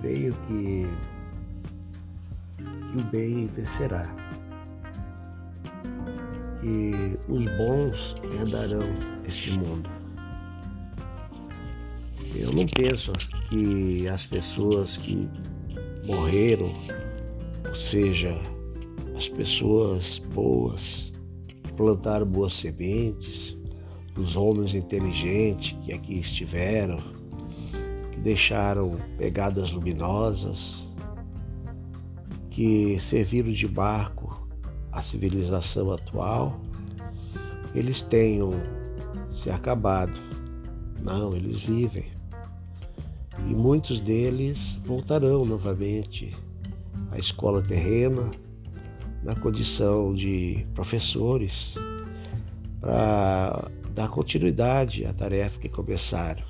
que, que o bem vencerá. Que os bons herdarão este mundo. Eu não penso que as pessoas que morreram, ou seja, as pessoas boas, que plantaram boas sementes, os homens inteligentes que aqui estiveram, deixaram pegadas luminosas, que serviram de barco à civilização atual, eles tenham se acabado. Não, eles vivem. E muitos deles voltarão novamente à escola terrena, na condição de professores, para dar continuidade à tarefa que começaram.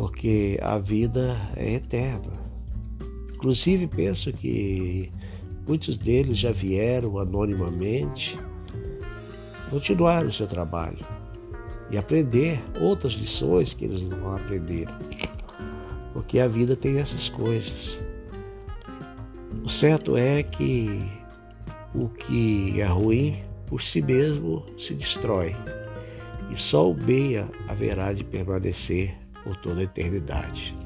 Porque a vida é eterna. Inclusive, penso que muitos deles já vieram anonimamente continuar o seu trabalho e aprender outras lições que eles não aprenderam. Porque a vida tem essas coisas. O certo é que o que é ruim por si mesmo se destrói, e só o bem haverá de permanecer por toda a eternidade.